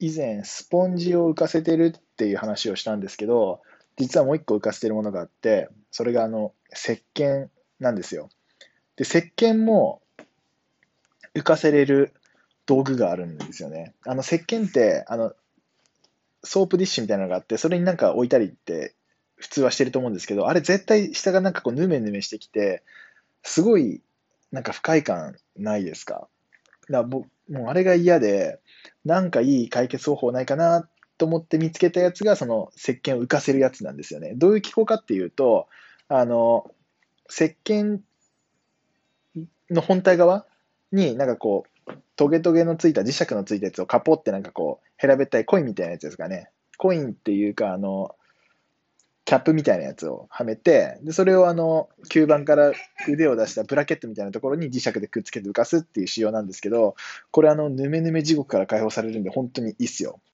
以前、スポンジを浮かせてるっていう話をしたんですけど、実はもう一個浮かせてるものがあって、それがあの、石鹸なんですよ。で、石鹸も浮かせれる道具があるんですよね。あの、石鹸って、あの、ソープディッシュみたいなのがあって、それになんか置いたりって普通はしてると思うんですけど、あれ絶対下がなんかこうヌメヌメしてきて、すごいなんか不快感ないですか？だもうあれが嫌で、なんかいい解決方法ないかなと思って見つけたやつが、その石鹸を浮かせるやつなんですよね。どういう機構かっていうと、あの、石鹸の本体側になんかこう、トゲトゲのついた磁石のついたやつをカポってなんかこう、平べったいコインみたいなやつですかね。コインっていうか、あの、キャップみたいなやつをはめて、でそれをあの吸盤から腕を出したブラケットみたいなところに磁石でくっつけて浮かすっていう仕様なんですけど、これあの、ヌメヌメ地獄から解放されるんで、本当にいいっすよ。